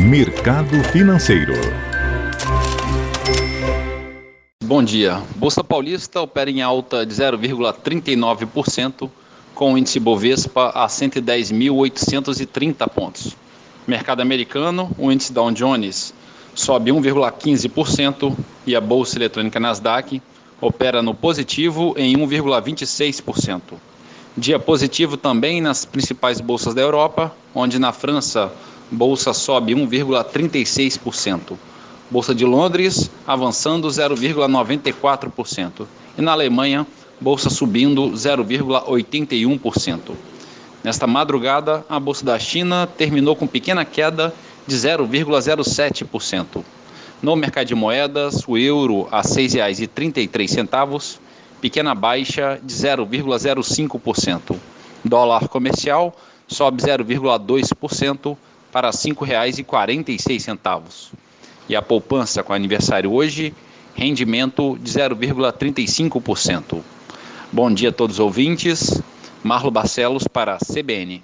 Mercado Financeiro. Bom dia. Bolsa Paulista opera em alta de 0,39%, com o índice Bovespa a 110.830 pontos. Mercado americano, o índice Dow Jones sobe 1,15% e a bolsa eletrônica Nasdaq opera no positivo em 1,26%. Dia positivo também nas principais bolsas da Europa, onde na França bolsa sobe 1,36%. Bolsa de Londres avançando 0,94% e na Alemanha bolsa subindo 0,81%. Nesta madrugada, a bolsa da China terminou com pequena queda de 0,07%. No mercado de moedas, o euro a R$ 6,33, pequena baixa de 0,05%. Dólar comercial sobe 0,2% para R$ 5,46. E a poupança com aniversário hoje, rendimento de 0,35%. Bom dia a todos os ouvintes. Marlo Barcelos para a CBN.